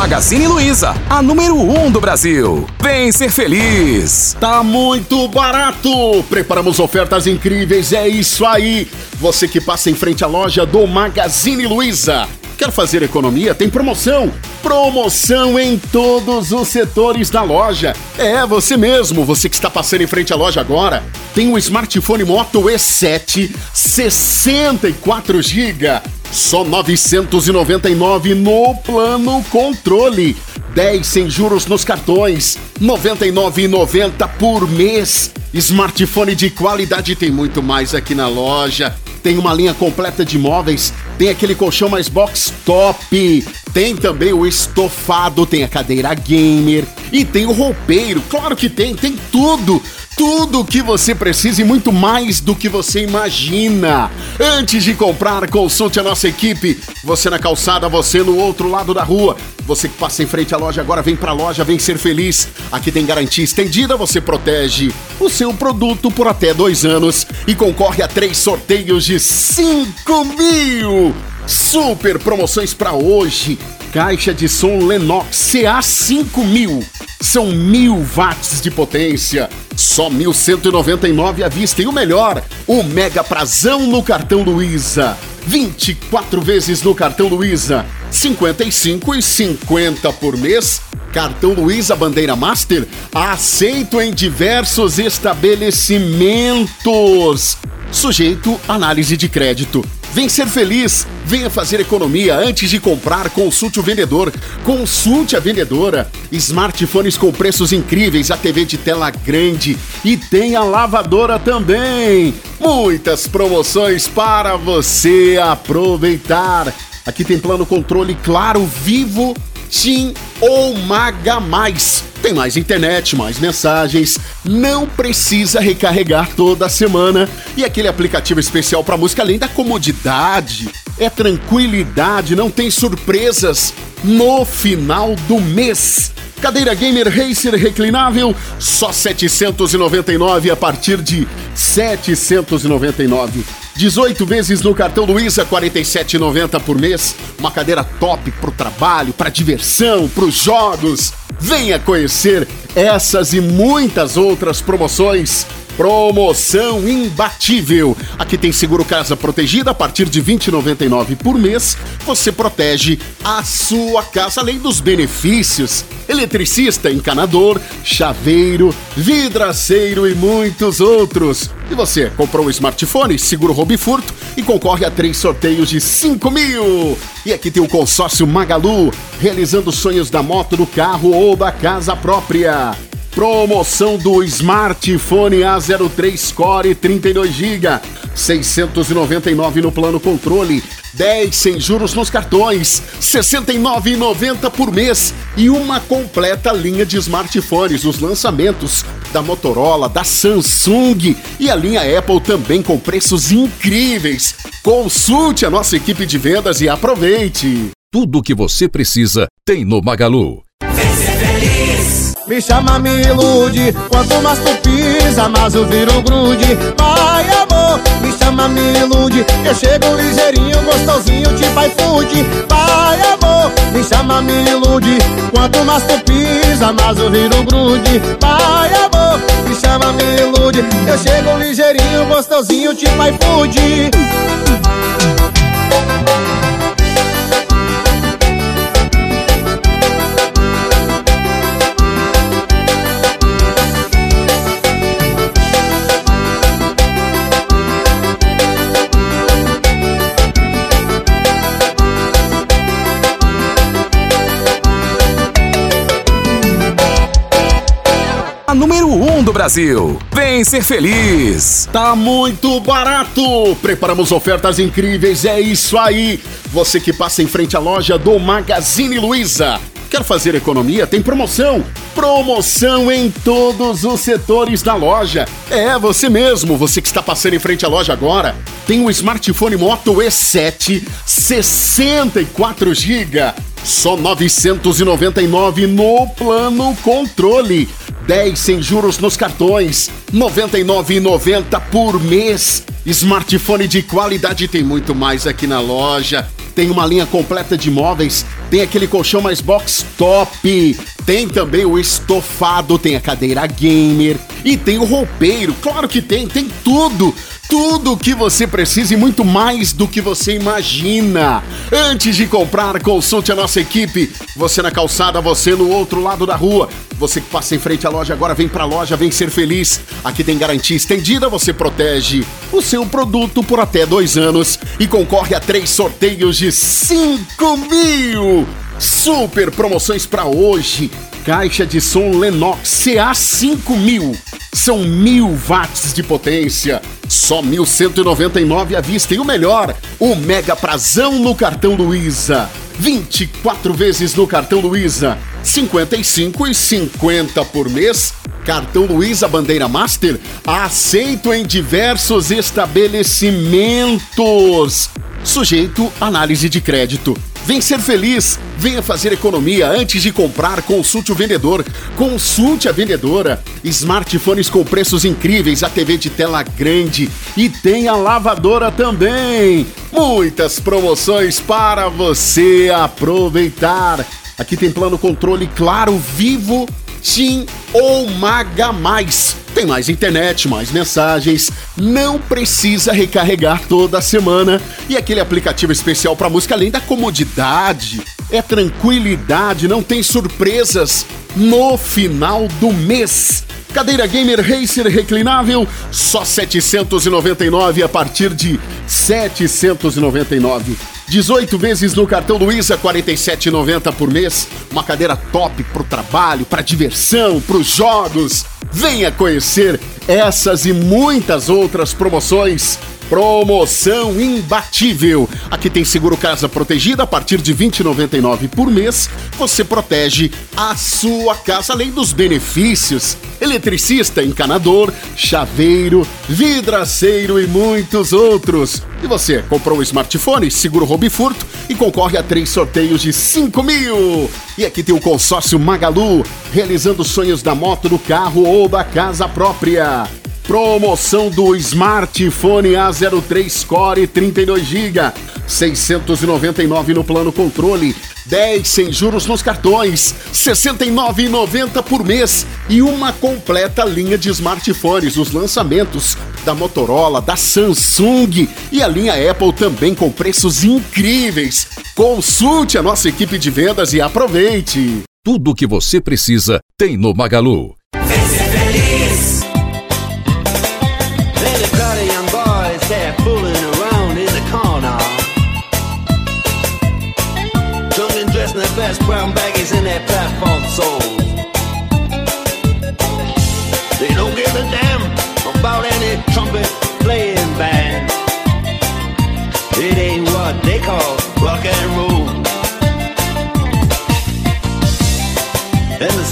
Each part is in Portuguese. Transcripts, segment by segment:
Magazine Luiza, a número 1 um do Brasil. Vem ser feliz. Tá muito barato. Preparamos ofertas incríveis, é isso aí. Você que passa em frente à loja do Magazine Luiza. Quer fazer economia? Tem promoção! Promoção em todos os setores da loja. É você mesmo, você que está passando em frente à loja agora. Tem o smartphone Moto E7 64 GB, só 999 no plano controle. 10 sem juros nos cartões, 99,90 por mês. Smartphone de qualidade tem muito mais aqui na loja. Tem uma linha completa de móveis, tem aquele colchão mais box top, tem também o estofado, tem a cadeira gamer e tem o roupeiro. Claro que tem, tem tudo tudo o que você precisa e muito mais do que você imagina. Antes de comprar, consulte a nossa equipe. Você na calçada, você no outro lado da rua. Você que passa em frente à loja agora, vem pra loja, vem ser feliz. Aqui tem garantia estendida, você protege o seu produto por até dois anos e concorre a três sorteios de 5 mil. Super promoções para hoje. Caixa de som Lennox CA5000. São mil watts de potência. Só 1.199 à vista. E o melhor, o mega prazão no cartão Luiza. 24 vezes no cartão Luiza. 55 e 50 por mês. Cartão Luiza Bandeira Master aceito em diversos estabelecimentos. Sujeito análise de crédito. Vem ser feliz, venha fazer economia antes de comprar. Consulte o vendedor, consulte a vendedora. Smartphones com preços incríveis, a TV de tela grande e tem a lavadora também. Muitas promoções para você aproveitar. Aqui tem plano controle claro, vivo, TIM ou Maga Mais. Tem mais internet, mais mensagens, não precisa recarregar toda semana e aquele aplicativo especial para música além da comodidade, é tranquilidade, não tem surpresas no final do mês. Cadeira gamer racer reclinável só 799 a partir de 799. 18 vezes no cartão Luiza, 47,90 por mês. Uma cadeira top pro trabalho, pra diversão, pros jogos. Venha conhecer essas e muitas outras promoções. Promoção imbatível. Aqui tem seguro casa protegida a partir de 20,99 por mês. Você protege a sua casa além dos benefícios. Eletricista, encanador, chaveiro, vidraceiro e muitos outros. E você comprou um smartphone, seguro roubo e furto e concorre a três sorteios de 5 mil. E aqui tem o consórcio Magalu, realizando sonhos da moto, do carro ou da casa própria. Promoção do smartphone A03 Core 32 GB, 699 no plano controle, 10 sem juros nos cartões, 69,90 por mês e uma completa linha de smartphones, os lançamentos da Motorola, da Samsung e a linha Apple também com preços incríveis. Consulte a nossa equipe de vendas e aproveite. Tudo o que você precisa tem no Magalu. Me chama, me ilude. Quanto mais tu pisa, mais eu viro grude. Pai, amor, me chama, me ilude. Eu chego ligeirinho, gostosinho, tipo iFood Pai, amor, me chama, me ilude. Quanto mais tu pisa, mais eu viro grude. Pai, amor, me chama, me ilude. Eu chego ligeirinho, gostosinho, tipo iFood A Brasil. Vem ser feliz. Tá muito barato! Preparamos ofertas incríveis, é isso aí! Você que passa em frente à loja do Magazine Luiza. Quer fazer economia? Tem promoção! Promoção em todos os setores da loja. É você mesmo, você que está passando em frente à loja agora. Tem o smartphone Moto E7 64 GB, só 999 no plano controle. 10 sem juros nos cartões, 99,90 por mês. Smartphone de qualidade tem muito mais aqui na loja. tem uma linha completa de móveis, tem aquele colchão mais box top, tem também o estofado, tem a cadeira gamer e tem o roupeiro. Claro que tem, tem tudo tudo o que você precisa e muito mais do que você imagina. Antes de comprar, consulte a nossa equipe. Você na calçada, você no outro lado da rua. Você que passa em frente à loja agora, vem pra loja, vem ser feliz. Aqui tem garantia estendida, você protege o seu produto por até dois anos e concorre a três sorteios de 5 mil. Super promoções para hoje. Caixa de som Lenox CA 5000. São mil watts de potência. Só 1.199 à vista. E o melhor, o mega prazão no cartão Luiza. 24 vezes no cartão Luiza. 55 e 50 por mês. Cartão Luiza Bandeira Master aceito em diversos estabelecimentos. Sujeito análise de crédito. Vem ser feliz, venha fazer economia antes de comprar. Consulte o vendedor, consulte a vendedora. Smartphones com preços incríveis, a TV de tela grande e tem a lavadora também. Muitas promoções para você aproveitar. Aqui tem plano controle claro, vivo, TIM ou Maga Mais. Tem mais internet, mais mensagens, não precisa recarregar toda semana e aquele aplicativo especial para música além da comodidade, é tranquilidade, não tem surpresas no final do mês. Cadeira Gamer Racer reclinável, só 799 a partir de 799. 18 vezes no cartão Luiza, 47,90 por mês. Uma cadeira top pro trabalho, pra diversão, pros jogos. Venha conhecer essas e muitas outras promoções Promoção imbatível. Aqui tem seguro casa protegida a partir de 20,99 por mês. Você protege a sua casa além dos benefícios. Eletricista, encanador, chaveiro, vidraceiro e muitos outros. E você comprou um smartphone, seguro roubo e furto e concorre a três sorteios de 5 mil. E aqui tem o consórcio Magalu, realizando sonhos da moto, do carro ou da casa própria. Promoção do smartphone A03 Core 32 GB, 699 no plano controle, 10 sem juros nos cartões, 69,90 por mês e uma completa linha de smartphones, os lançamentos da Motorola, da Samsung e a linha Apple também com preços incríveis. Consulte a nossa equipe de vendas e aproveite. Tudo o que você precisa tem no Magalu.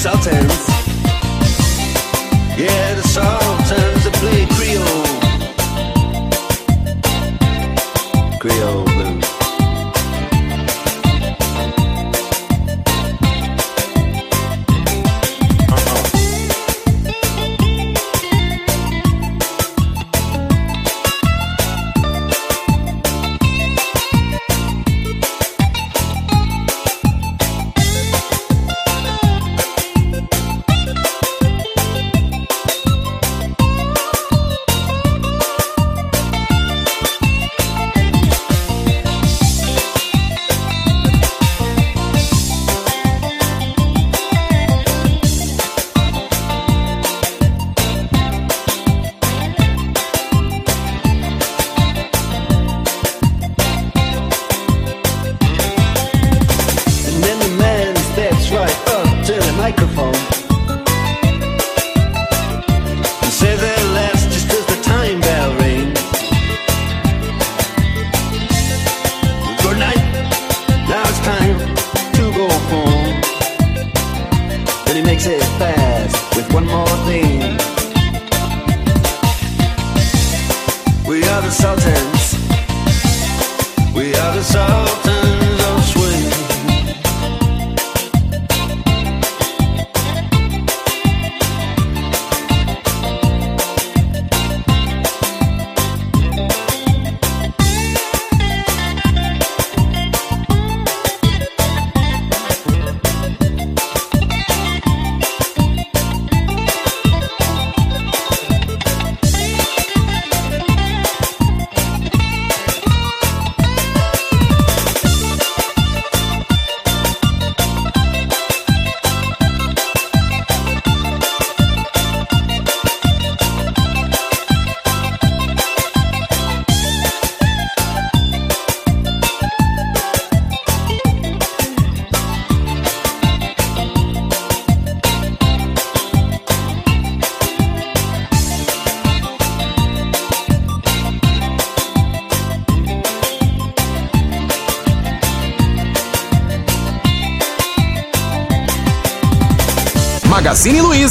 shutters. We are the Sultans. We are the Sultans.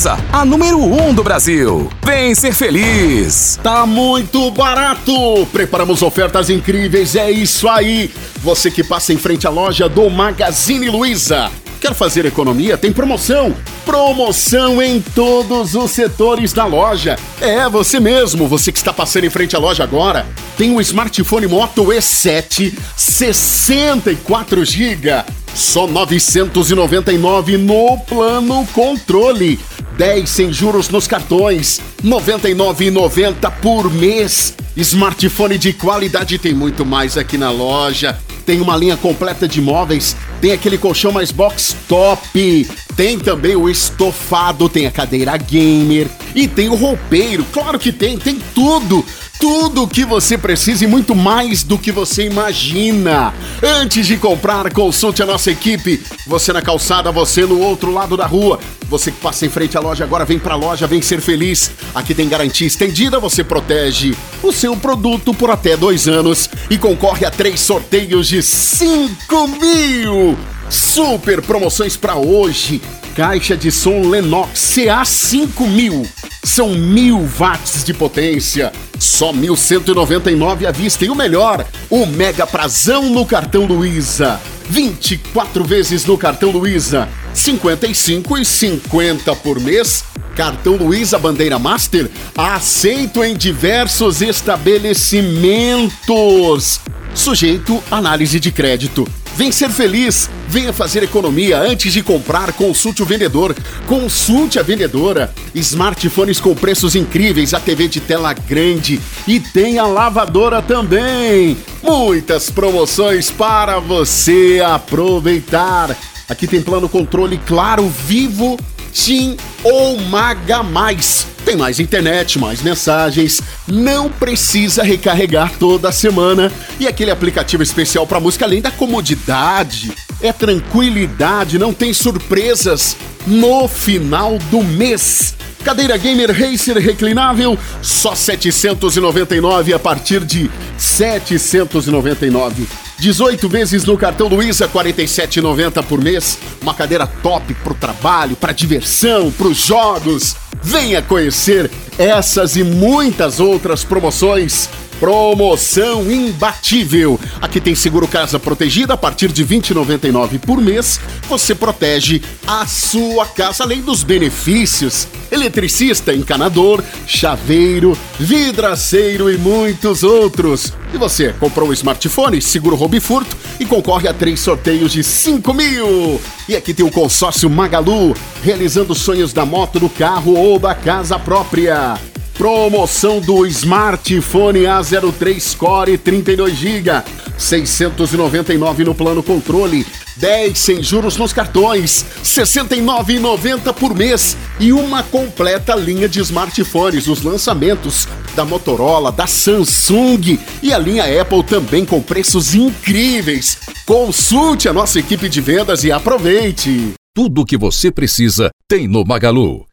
A número 1 um do Brasil. Vem ser feliz. Tá muito barato. Preparamos ofertas incríveis, é isso aí. Você que passa em frente à loja do Magazine Luiza. Quer fazer economia? Tem promoção. Promoção em todos os setores da loja. É, você mesmo, você que está passando em frente à loja agora, tem um smartphone Moto E7 64 GB, só 999 no plano controle. 10 sem juros nos cartões, 99,90 por mês. Smartphone de qualidade tem muito mais aqui na loja. Tem uma linha completa de móveis, tem aquele colchão mais box top, tem também o estofado, tem a cadeira gamer e tem o roupeiro. Claro que tem, tem tudo tudo o que você precisa e muito mais do que você imagina. Antes de comprar, consulte a nossa equipe. Você na calçada, você no outro lado da rua. Você que passa em frente à loja agora, vem pra loja, vem ser feliz. Aqui tem garantia estendida, você protege o seu produto por até dois anos e concorre a três sorteios de 5 mil. Super promoções para hoje. Caixa de som Lenox CA5000. São mil watts de potência. Só 1.199 à vista. E o melhor, o mega prazão no cartão Luiza. 24 vezes no cartão Luiza. 55 e 50 por mês. Cartão Luiza Bandeira Master aceito em diversos estabelecimentos. Sujeito análise de crédito. Vem ser feliz, venha fazer economia antes de comprar. Consulte o vendedor, consulte a vendedora. Smartphones com preços incríveis, a TV de tela grande e tem a lavadora também. Muitas promoções para você aproveitar. Aqui tem plano controle claro, vivo, TIM ou Maga Mais. Tem mais internet, mais mensagens, não precisa recarregar toda semana. E aquele aplicativo especial para música além da comodidade, é tranquilidade, não tem surpresas. No final do mês. Cadeira Gamer Racer reclinável, só 799 a partir de 799. 18 vezes no cartão Luiza, 47,90 por mês. Uma cadeira top pro trabalho, pra diversão, pros jogos. Venha conhecer essas e muitas outras promoções. Promoção imbatível. Aqui tem seguro casa protegida a partir de 20,99 por mês. Você protege a sua casa além dos benefícios. Eletricista, encanador, chaveiro, vidraceiro e muitos outros. E você comprou um smartphone, seguro roubo e furto e concorre a três sorteios de 5 mil. E aqui tem o consórcio Magalu, realizando sonhos da moto, do carro ou da casa própria. Promoção do smartphone A03 Core 32GB, 699 no plano controle, 10 sem juros nos cartões, 69,90 por mês e uma completa linha de smartphones, os lançamentos da Motorola, da Samsung e a linha Apple também com preços incríveis. Consulte a nossa equipe de vendas e aproveite. Tudo o que você precisa tem no Magalu.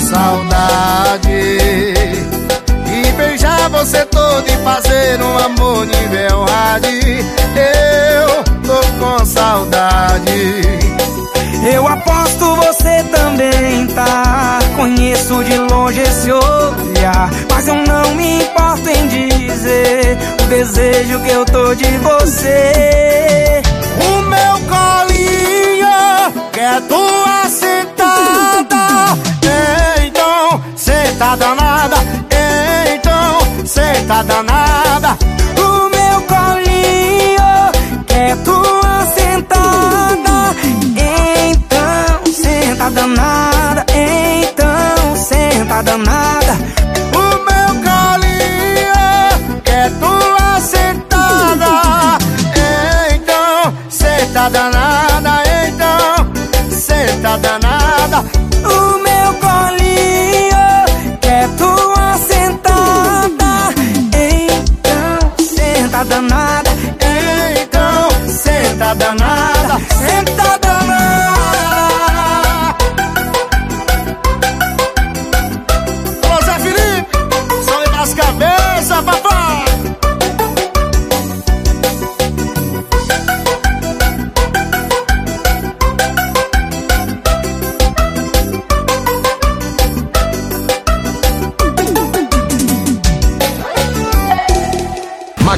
Saudade. E beijar você todo e fazer um amor nível hard Eu tô com saudade. Eu aposto você também tá. Conheço de longe esse olhar Mas eu não me importo em dizer O desejo que eu tô de você. O meu colinho quer tua sentada tá danada, então cê tá danada. O meu colinho quer tua sentada, então senta danada, então senta danada. O meu colinho quer tua sentada, então senta danada,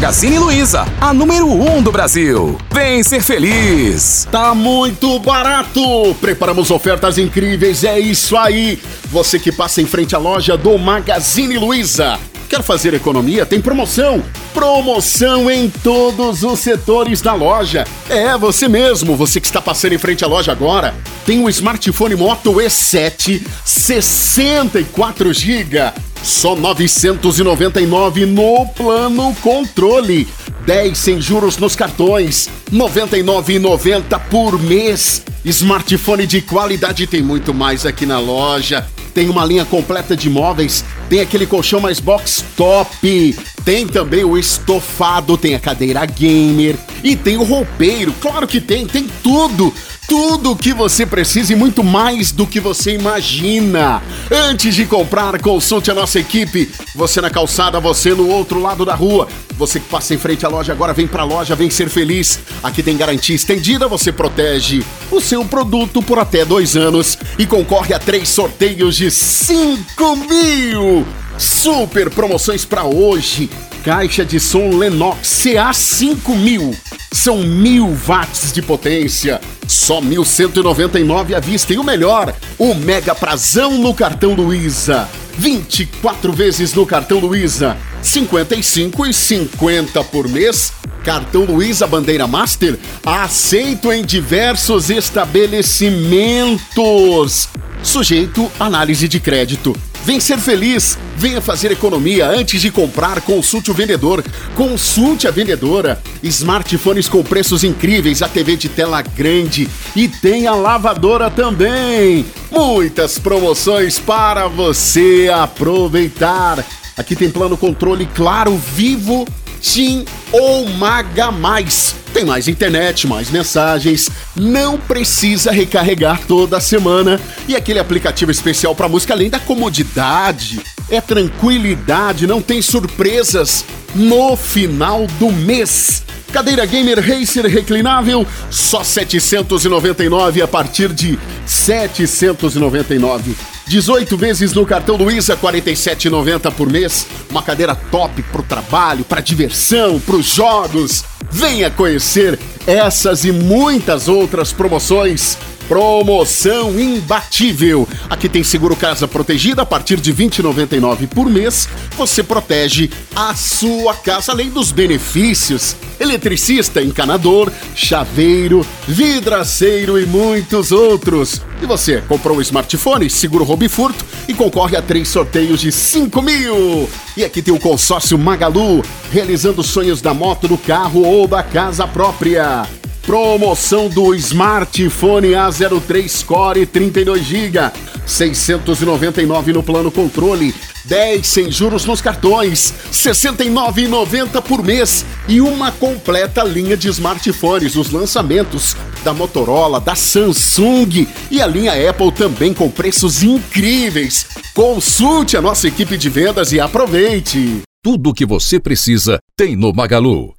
Magazine Luiza, a número 1 um do Brasil. Vem ser feliz. Tá muito barato. Preparamos ofertas incríveis, é isso aí. Você que passa em frente à loja do Magazine Luiza. Quer fazer economia? Tem promoção. Promoção em todos os setores da loja. É, você mesmo, você que está passando em frente à loja agora. Tem o smartphone Moto E7 64 GB. Só 999 no plano controle. 10 sem juros nos cartões, R$ 99,90 por mês. Smartphone de qualidade tem muito mais aqui na loja. Tem uma linha completa de móveis, tem aquele colchão mais box top, tem também o estofado, tem a cadeira gamer e tem o roupeiro. Claro que tem, tem tudo tudo o que você precisa e muito mais do que você imagina. Antes de comprar, consulte a nossa equipe. Você na calçada, você no outro lado da rua. Você que passa em frente à loja agora, vem pra loja, vem ser feliz. Aqui tem garantia estendida, você protege o seu produto por até dois anos e concorre a três sorteios de 5 mil. Super promoções para hoje. Caixa de som Lennox CA5000. São mil watts de potência. Só 1.199 à vista. E o melhor, o mega prazão no cartão Luiza. 24 vezes no cartão Luiza. 55 e 50 por mês. Cartão Luiza Bandeira Master aceito em diversos estabelecimentos. Sujeito análise de crédito. Vem ser feliz, venha fazer economia antes de comprar. Consulte o vendedor, consulte a vendedora. Smartphones com preços incríveis, a TV de tela grande e tem a lavadora também. Muitas promoções para você aproveitar. Aqui tem plano controle claro, vivo, TIM ou Maga Mais. Tem mais internet, mais mensagens, não precisa recarregar toda semana e aquele aplicativo especial para música além da comodidade, é tranquilidade, não tem surpresas no final do mês. Cadeira gamer racer reclinável só 799 a partir de 799. 18 vezes no cartão Luiza, 47,90 por mês. Uma cadeira top pro trabalho, pra diversão, pros jogos. Venha conhecer essas e muitas outras promoções. Promoção imbatível. Aqui tem seguro casa protegida a partir de 20,99 por mês. Você protege a sua casa além dos benefícios. Eletricista, encanador, chaveiro, vidraceiro e muitos outros. E você comprou um smartphone, seguro roubo e furto e concorre a três sorteios de 5 mil. E aqui tem o consórcio Magalu, realizando sonhos da moto, do carro ou da casa própria. Promoção do smartphone A03 Core 32 GB, 699 no plano controle, 10 sem juros nos cartões, 69,90 por mês e uma completa linha de smartphones, os lançamentos da Motorola, da Samsung e a linha Apple também com preços incríveis. Consulte a nossa equipe de vendas e aproveite. Tudo o que você precisa tem no Magalu.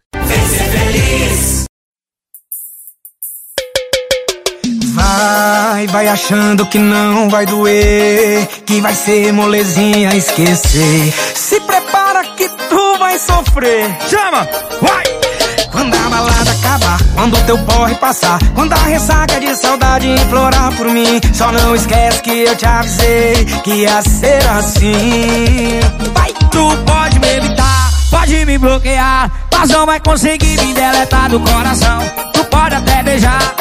Vai, vai achando que não vai doer, que vai ser molezinha esquecer. Se prepara que tu vai sofrer. Chama, vai! Quando a balada acabar, quando o teu porre passar, quando a ressaca de saudade implorar por mim, só não esquece que eu te avisei que ia ser assim. Vai, tu pode me evitar, pode me bloquear, mas não vai conseguir me deletar do coração. Tu pode até beijar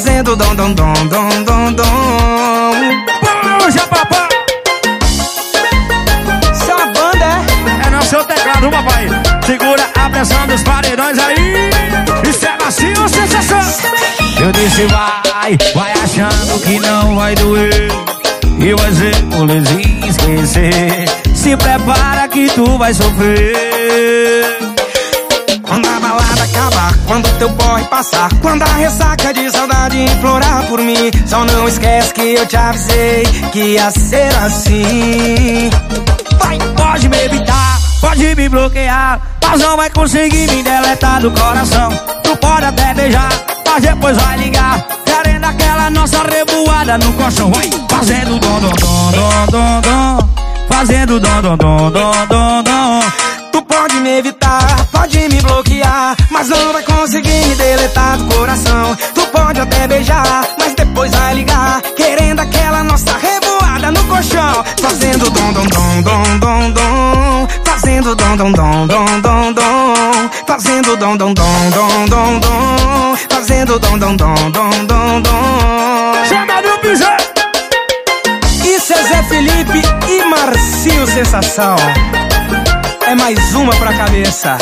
Fazendo dom dom dom dom dom dom. Puxa papai banda, é? É no seu teclado, papai Segura a pressão dos paredões aí. Isso é macio, sensação. Eu disse vai, vai achando que não vai doer. E vai ser molezinho esquecer. Se prepara que tu vai sofrer quando teu boy passar. Quando a ressaca de saudade implorar por mim, só não esquece que eu te avisei que ia ser assim. Vai, pode me evitar, pode me bloquear, mas não vai conseguir me deletar do coração. Tu pode até beijar, mas depois vai ligar. Querendo aquela nossa revoada no colchão, vai fazendo dom, dom, dom, dom, dom, dom. Fazendo dom, dom, dom, dom, dom, dom. Tu pode me evitar, pode me bloquear, mas não vai conseguir me deletar do coração. Tu pode até beijar, mas depois vai ligar, querendo aquela nossa revoada no colchão. Fazendo dom, dom, dom, dom, dom, dom. Fazendo dom, dom, dom, dom, dom, dom. Fazendo dom, dom, dom, dom, dom, dom. Fazendo dom, dom, dom, dom, dom, dom. Chama no piseiro. Isso é Zé Felipe e Marcinho Sensação. É mais uma pra cabeça.